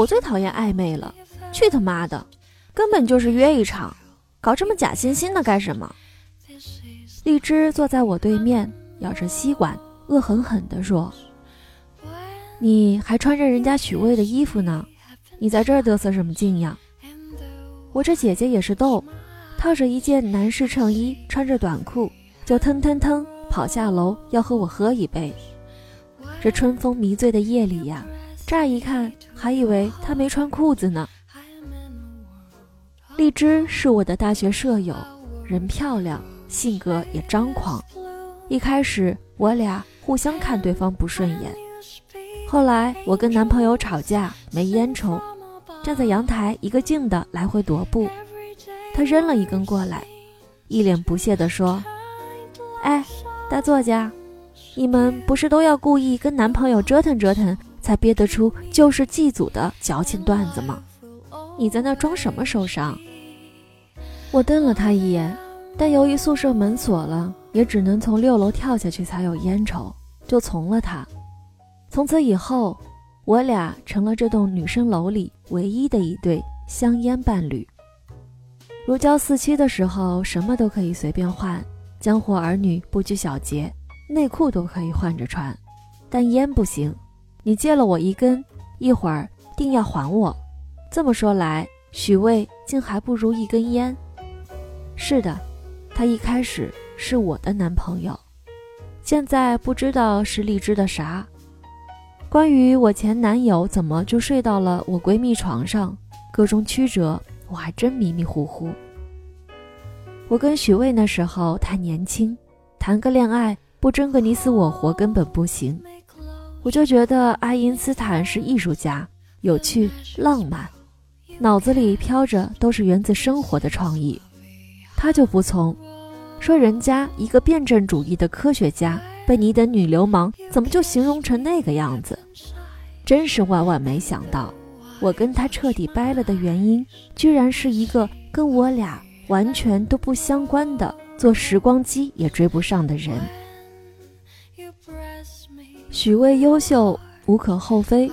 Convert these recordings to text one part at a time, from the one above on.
我最讨厌暧昧了，去他妈的，根本就是约一场，搞这么假惺惺的干什么？荔枝坐在我对面，咬着吸管，恶狠狠地说：“你还穿着人家许巍的衣服呢，你在这儿嘚瑟什么劲呀？”我这姐姐也是逗，套着一件男士衬衣，穿着短裤，就腾腾腾跑下楼要和我喝一杯。这春风迷醉的夜里呀。乍一看，还以为他没穿裤子呢。荔枝是我的大学舍友，人漂亮，性格也张狂。一开始我俩互相看对方不顺眼，后来我跟男朋友吵架没烟抽，站在阳台一个劲的来回踱步，他扔了一根过来，一脸不屑地说：“哎，大作家，你们不是都要故意跟男朋友折腾折腾？”才憋得出旧式祭祖的矫情段子吗？你在那装什么受伤？我瞪了他一眼，但由于宿舍门锁了，也只能从六楼跳下去才有烟抽，就从了他。从此以后，我俩成了这栋女生楼里唯一的一对香烟伴侣。如胶似漆的时候，什么都可以随便换，江湖儿女不拘小节，内裤都可以换着穿，但烟不行。你借了我一根，一会儿定要还我。这么说来，许巍竟还不如一根烟。是的，他一开始是我的男朋友，现在不知道是荔枝的啥。关于我前男友怎么就睡到了我闺蜜床上，各种曲折，我还真迷迷糊糊。我跟许巍那时候太年轻，谈个恋爱不争个你死我活根本不行。我就觉得爱因斯坦是艺术家，有趣浪漫，脑子里飘着都是源自生活的创意。他就不从，说人家一个辩证主义的科学家，被你等女流氓怎么就形容成那个样子？真是万万没想到，我跟他彻底掰了的原因，居然是一个跟我俩完全都不相关的，坐时光机也追不上的人。许巍优秀无可厚非，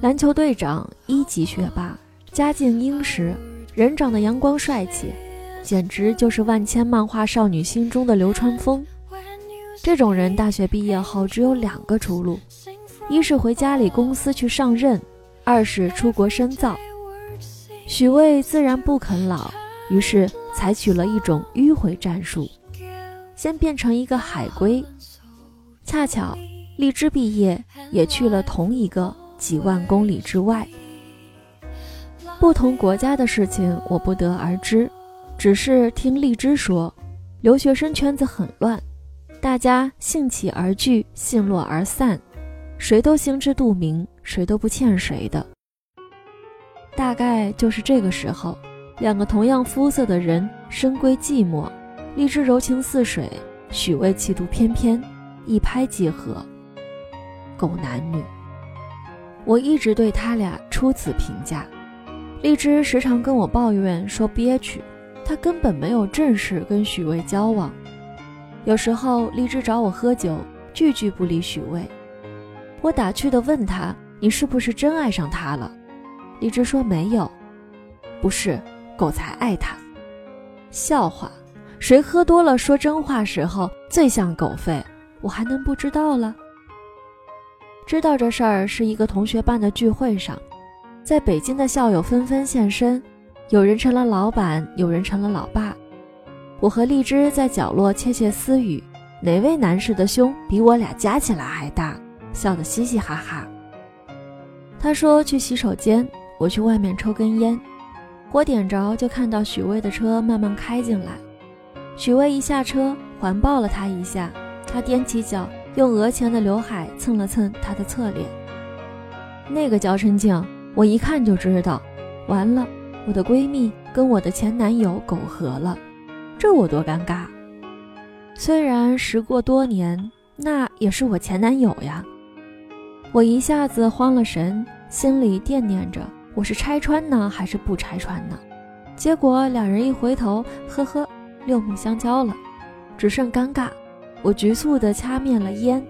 篮球队长，一级学霸，家境殷实，人长得阳光帅气，简直就是万千漫画少女心中的流川枫。这种人大学毕业后只有两个出路：一是回家里公司去上任，二是出国深造。许巍自然不肯老，于是采取了一种迂回战术，先变成一个海归，恰巧。荔枝毕业也去了同一个几万公里之外，不同国家的事情我不得而知，只是听荔枝说，留学生圈子很乱，大家兴起而聚，兴落而散，谁都心知肚明，谁都不欠谁的。大概就是这个时候，两个同样肤色的人深闺寂寞，荔枝柔情似水，许巍气度翩翩，一拍即合。狗男女，我一直对他俩出此评价。荔枝时常跟我抱怨说憋屈，他根本没有正式跟许巍交往。有时候荔枝找我喝酒，句句不离许巍。我打趣的问他：“你是不是真爱上他了？”荔枝说：“没有，不是，狗才爱他。”笑话，谁喝多了说真话时候最像狗吠？我还能不知道了？知道这事儿是一个同学办的聚会上，在北京的校友纷纷现身，有人成了老板，有人成了老爸。我和荔枝在角落窃窃私语，哪位男士的胸比我俩加起来还大？笑得嘻嘻哈哈。他说去洗手间，我去外面抽根烟，火点着就看到许巍的车慢慢开进来。许巍一下车，环抱了他一下，他踮起脚。用额前的刘海蹭了蹭他的侧脸，那个娇嗔劲，我一看就知道，完了，我的闺蜜跟我的前男友苟合了，这我多尴尬。虽然时过多年，那也是我前男友呀。我一下子慌了神，心里惦念着我是拆穿呢还是不拆穿呢？结果两人一回头，呵呵，六目相交了，只剩尴尬。我局促地掐灭了烟，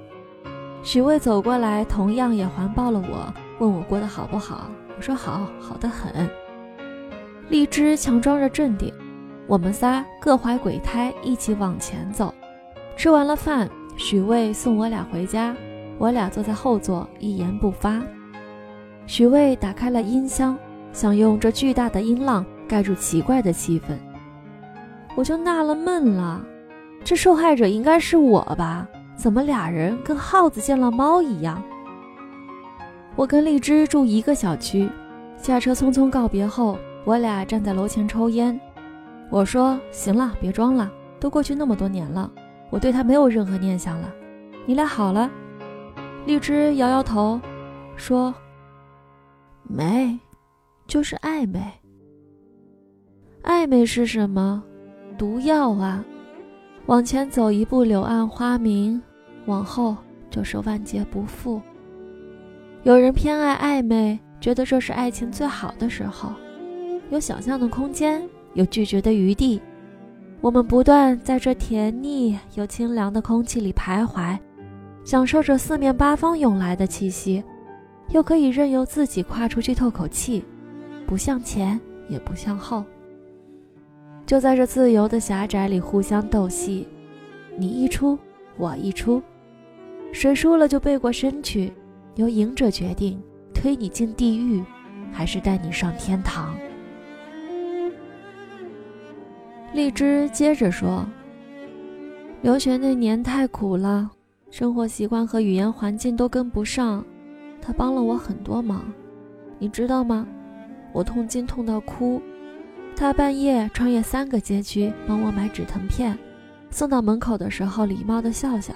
许巍走过来，同样也环抱了我，问我过得好不好。我说好，好的很。荔枝强装着镇定，我们仨各怀鬼胎，一起往前走。吃完了饭，许巍送我俩回家，我俩坐在后座，一言不发。许巍打开了音箱，想用这巨大的音浪盖住奇怪的气氛。我就纳了闷了，这受害者应该是我吧？怎么俩人跟耗子见了猫一样？我跟荔枝住一个小区，下车匆匆告别后，我俩站在楼前抽烟。我说：“行了，别装了，都过去那么多年了，我对他没有任何念想了。你俩好了？”荔枝摇摇头，说：“没，就是暧昧。暧昧是什么？毒药啊！往前走一步柳暗花明，往后就是万劫不复。”有人偏爱暧昧，觉得这是爱情最好的时候，有想象的空间，有拒绝的余地。我们不断在这甜腻又清凉的空气里徘徊，享受着四面八方涌来的气息，又可以任由自己跨出去透口气，不向前也不向后。就在这自由的狭窄里互相斗戏，你一出我一出，谁输了就背过身去。由赢者决定推你进地狱，还是带你上天堂。荔枝接着说：“留学那年太苦了，生活习惯和语言环境都跟不上。他帮了我很多忙，你知道吗？我痛经痛到哭，他半夜穿越三个街区帮我买止疼片，送到门口的时候礼貌的笑笑。”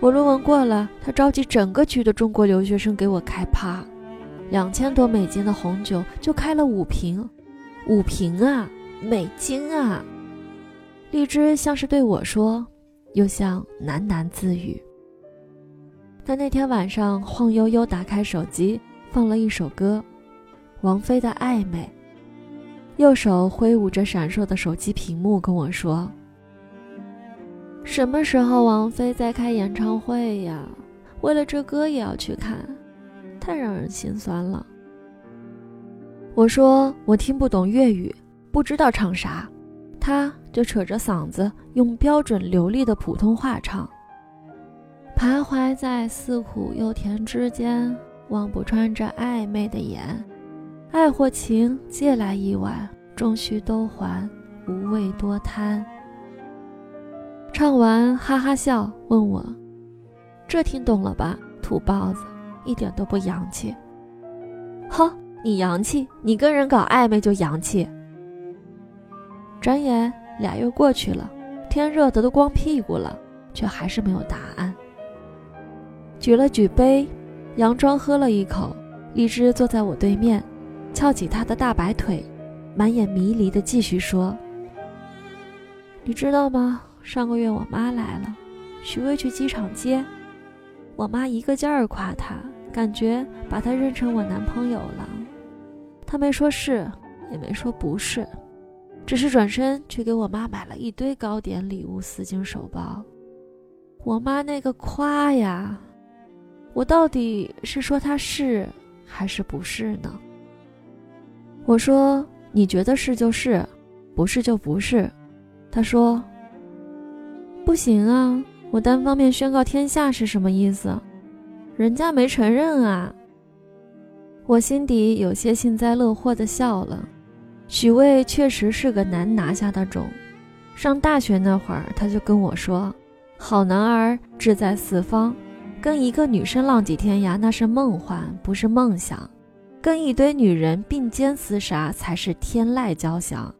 我论文过了，他召集整个区的中国留学生给我开趴，两千多美金的红酒就开了五瓶，五瓶啊，美金啊！荔枝像是对我说，又像喃喃自语。他那天晚上晃悠悠打开手机，放了一首歌，王菲的《暧昧》，右手挥舞着闪烁的手机屏幕跟我说。什么时候王菲再开演唱会呀？为了这歌也要去看，太让人心酸了。我说我听不懂粤语，不知道唱啥，他就扯着嗓子用标准流利的普通话唱。徘徊在似苦又甜之间，望不穿这暧昧的眼，爱或情，借来一碗，终须都还，无谓多贪。唱完，哈哈笑，问我：“这听懂了吧？土包子，一点都不洋气。”“呵，你洋气？你跟人搞暧昧就洋气？”转眼俩月过去了，天热的都光屁股了，却还是没有答案。举了举杯，佯装喝了一口，荔枝坐在我对面，翘起他的大白腿，满眼迷离的继续说：“你知道吗？”上个月我妈来了，徐巍去机场接，我妈一个劲儿夸他，感觉把他认成我男朋友了。他没说是，也没说不是，只是转身去给我妈买了一堆糕点、礼物、丝巾、手包。我妈那个夸呀，我到底是说他是还是不是呢？我说你觉得是就是，不是就不是。他说。不行啊！我单方面宣告天下是什么意思？人家没承认啊！我心底有些幸灾乐祸的笑了。许巍确实是个难拿下的种。上大学那会儿，他就跟我说：“好男儿志在四方，跟一个女生浪迹天涯那是梦幻，不是梦想；跟一堆女人并肩厮杀才是天籁交响。”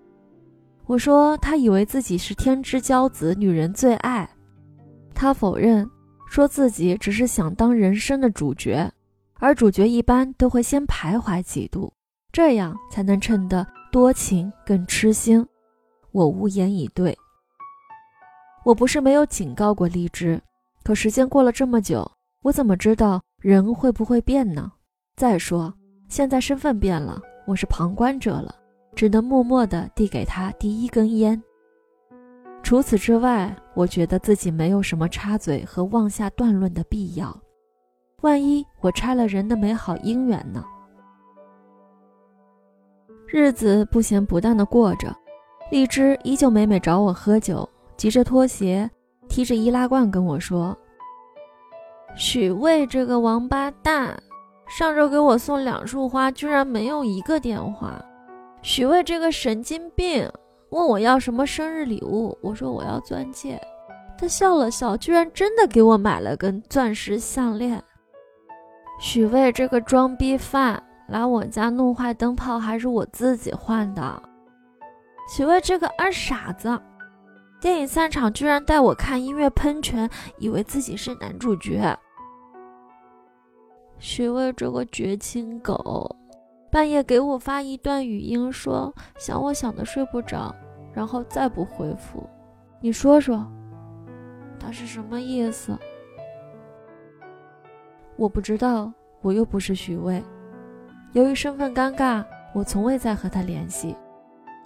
我说他以为自己是天之骄子，女人最爱。他否认，说自己只是想当人生的主角，而主角一般都会先徘徊几度，这样才能衬得多情更痴心。我无言以对。我不是没有警告过荔枝，可时间过了这么久，我怎么知道人会不会变呢？再说现在身份变了，我是旁观者了。只能默默地递给他第一根烟。除此之外，我觉得自己没有什么插嘴和妄下断论的必要。万一我拆了人的美好姻缘呢？日子不咸不淡的过着。荔枝依旧每每找我喝酒，急着脱鞋，提着易拉罐跟我说：“许巍这个王八蛋，上周给我送两束花，居然没有一个电话。许巍这个神经病，问我要什么生日礼物，我说我要钻戒，他笑了笑，居然真的给我买了根钻石项链。许巍这个装逼犯，来我家弄坏灯泡，还是我自己换的。”许巍这个二傻子，电影散场居然带我看音乐喷泉，以为自己是男主角。徐巍这个绝情狗，半夜给我发一段语音，说想我想的睡不着，然后再不回复。你说说，他是什么意思？我不知道，我又不是徐巍。由于身份尴尬，我从未再和他联系。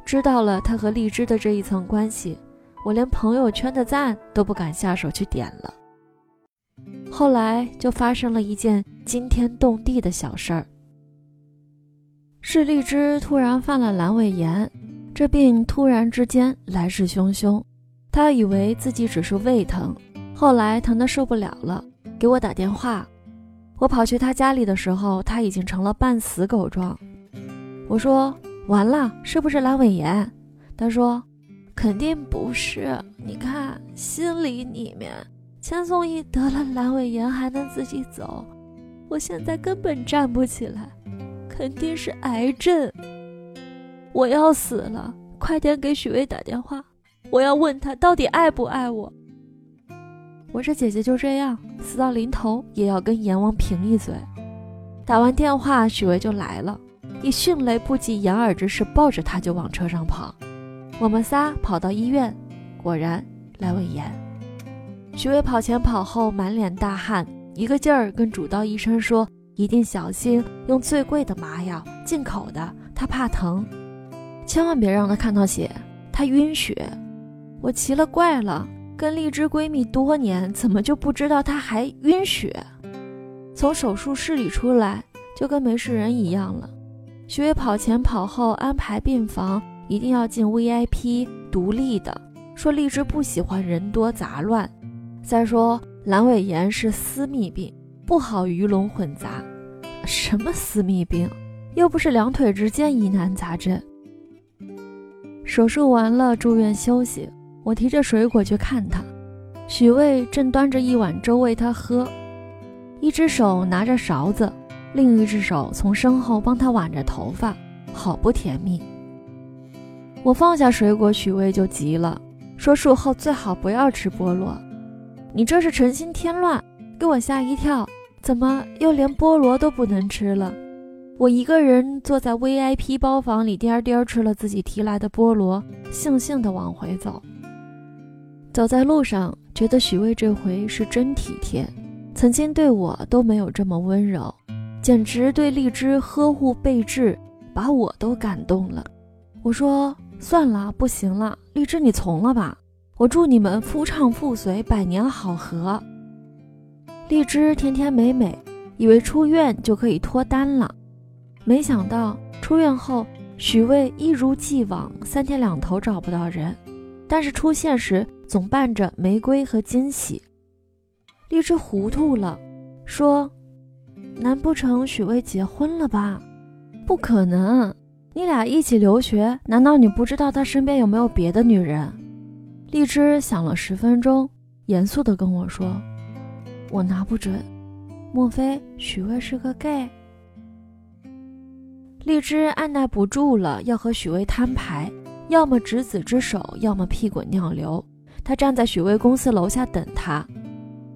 知道了他和荔枝的这一层关系，我连朋友圈的赞都不敢下手去点了。后来就发生了一件惊天动地的小事儿，是荔枝突然犯了阑尾炎，这病突然之间来势汹汹，他以为自己只是胃疼，后来疼得受不了了，给我打电话。我跑去他家里的时候，他已经成了半死狗状。我说。完了，是不是阑尾炎？他说，肯定不是。你看，心里里面，千颂伊得了阑尾炎还能自己走，我现在根本站不起来，肯定是癌症。我要死了，快点给许巍打电话，我要问他到底爱不爱我。我这姐姐就这样，死到临头也要跟阎王贫一嘴。打完电话，许巍就来了。以迅雷不及掩耳之势抱着他就往车上跑，我们仨跑到医院，果然阑尾炎。许巍跑前跑后，满脸大汗，一个劲儿跟主刀医生说：“一定小心，用最贵的麻药，进口的，他怕疼，千万别让他看到血，他晕血。”我奇了怪了，跟荔枝闺蜜多年，怎么就不知道他还晕血？从手术室里出来，就跟没事人一样了。许巍跑前跑后安排病房，一定要进 VIP 独立的。说荔枝不喜欢人多杂乱。再说阑尾炎是私密病，不好鱼龙混杂。什么私密病？又不是两腿之间疑难杂症。手术完了住院休息，我提着水果去看他。许巍正端着一碗粥喂他喝，一只手拿着勺子。另一只手从身后帮他挽着头发，好不甜蜜。我放下水果，许巍就急了，说术后最好不要吃菠萝。你这是成心添乱，给我吓一跳。怎么又连菠萝都不能吃了？我一个人坐在 VIP 包房里，颠颠吃了自己提来的菠萝，悻悻地往回走。走在路上，觉得许巍这回是真体贴，曾经对我都没有这么温柔。简直对荔枝呵护备至，把我都感动了。我说算了，不行了，荔枝你从了吧。我祝你们夫唱妇随，百年好合。荔枝甜甜美美，以为出院就可以脱单了，没想到出院后，许巍一如既往，三天两头找不到人，但是出现时总伴着玫瑰和惊喜。荔枝糊涂了，说。难不成许巍结婚了吧？不可能，你俩一起留学，难道你不知道他身边有没有别的女人？荔枝想了十分钟，严肃地跟我说：“我拿不准，莫非许巍是个 gay？” 荔枝按耐不住了，要和许巍摊牌，要么执子之手，要么屁滚尿流。他站在许巍公司楼下等他，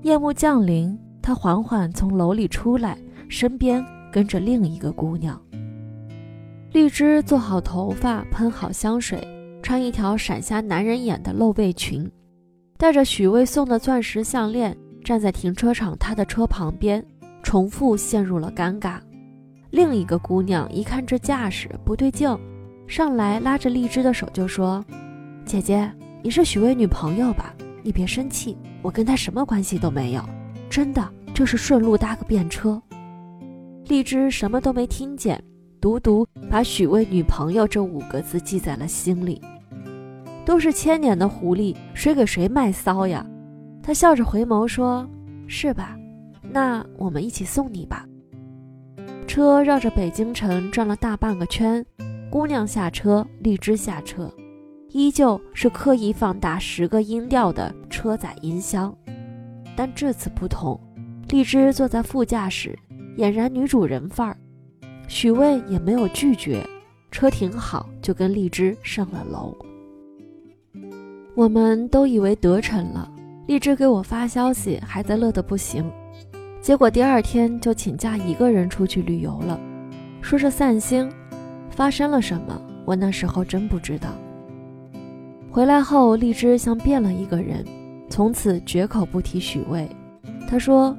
夜幕降临，他缓缓从楼里出来。身边跟着另一个姑娘。荔枝做好头发，喷好香水，穿一条闪瞎男人眼的露背裙，带着许巍送的钻石项链，站在停车场他的车旁边，重复陷入了尴尬。另一个姑娘一看这架势不对劲，上来拉着荔枝的手就说：“姐姐，你是许巍女朋友吧？你别生气，我跟他什么关系都没有，真的就是顺路搭个便车。”荔枝什么都没听见，独独把许巍女朋友这五个字记在了心里。都是千年的狐狸，谁给谁卖骚呀？他笑着回眸说：“是吧？那我们一起送你吧。”车绕着北京城转了大半个圈，姑娘下车，荔枝下车，依旧是刻意放大十个音调的车载音箱，但这次不同，荔枝坐在副驾驶，俨然女主人范儿。许巍也没有拒绝，车停好就跟荔枝上了楼。我们都以为得逞了，荔枝给我发消息，还在乐得不行。结果第二天就请假一个人出去旅游了，说是散心。发生了什么，我那时候真不知道。回来后，荔枝像变了一个人，从此绝口不提许巍。他说：“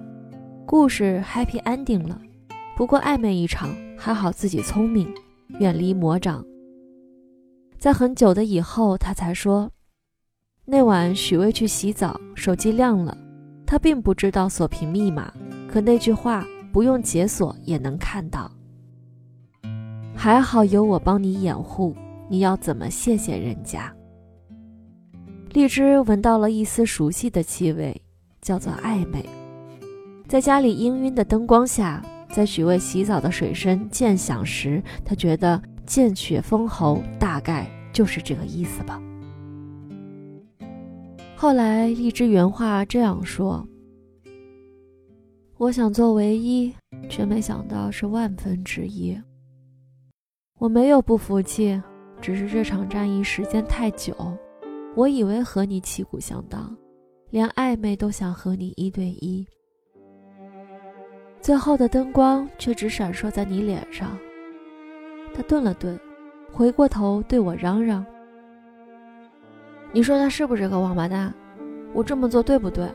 故事 happy ending 了，不过暧昧一场，还好自己聪明，远离魔掌。”在很久的以后，他才说。那晚，许巍去洗澡，手机亮了。他并不知道锁屏密码，可那句话不用解锁也能看到。还好有我帮你掩护，你要怎么谢谢人家？荔枝闻到了一丝熟悉的气味，叫做暧昧。在家里氤氲的灯光下，在许巍洗澡的水声渐响时，他觉得见血封喉，大概就是这个意思吧。后来，荔枝原话这样说：“我想做唯一，却没想到是万分之一。我没有不服气，只是这场战役时间太久，我以为和你旗鼓相当，连暧昧都想和你一对一。最后的灯光却只闪烁在你脸上。”他顿了顿，回过头对我嚷嚷。你说他是不是个王八蛋？我这么做对不对？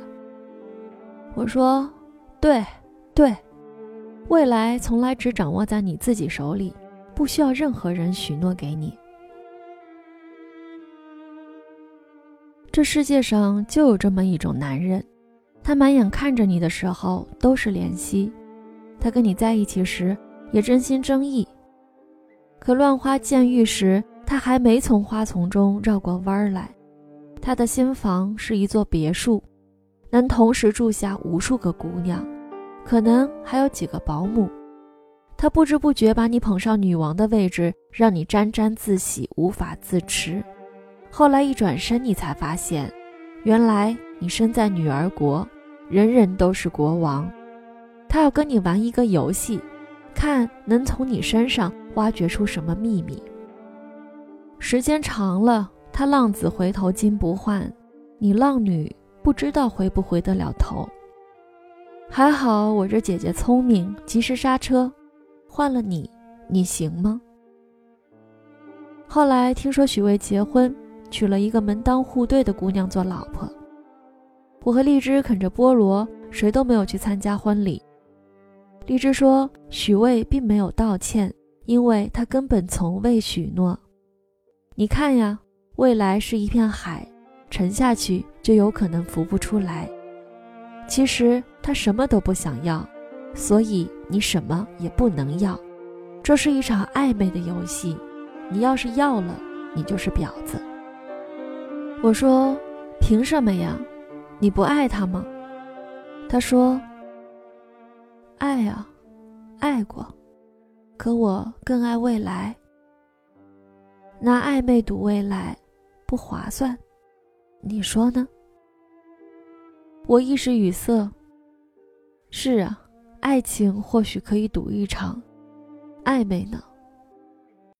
我说，对，对。未来从来只掌握在你自己手里，不需要任何人许诺给你。这世界上就有这么一种男人，他满眼看着你的时候都是怜惜，他跟你在一起时也真心真意，可乱花渐欲时，他还没从花丛中绕过弯来。他的新房是一座别墅，能同时住下无数个姑娘，可能还有几个保姆。他不知不觉把你捧上女王的位置，让你沾沾自喜，无法自持。后来一转身，你才发现，原来你身在女儿国，人人都是国王。他要跟你玩一个游戏，看能从你身上挖掘出什么秘密。时间长了。他浪子回头金不换，你浪女不知道回不回得了头。还好我这姐姐聪明，及时刹车，换了你，你行吗？后来听说许巍结婚，娶了一个门当户对的姑娘做老婆。我和荔枝啃着菠萝，谁都没有去参加婚礼。荔枝说许巍并没有道歉，因为他根本从未许诺。你看呀。未来是一片海，沉下去就有可能浮不出来。其实他什么都不想要，所以你什么也不能要。这是一场暧昧的游戏，你要是要了，你就是婊子。我说，凭什么呀？你不爱他吗？他说，爱啊，爱过，可我更爱未来。拿暧昧赌未来。不划算，你说呢？我一时语塞。是啊，爱情或许可以赌一场，暧昧呢？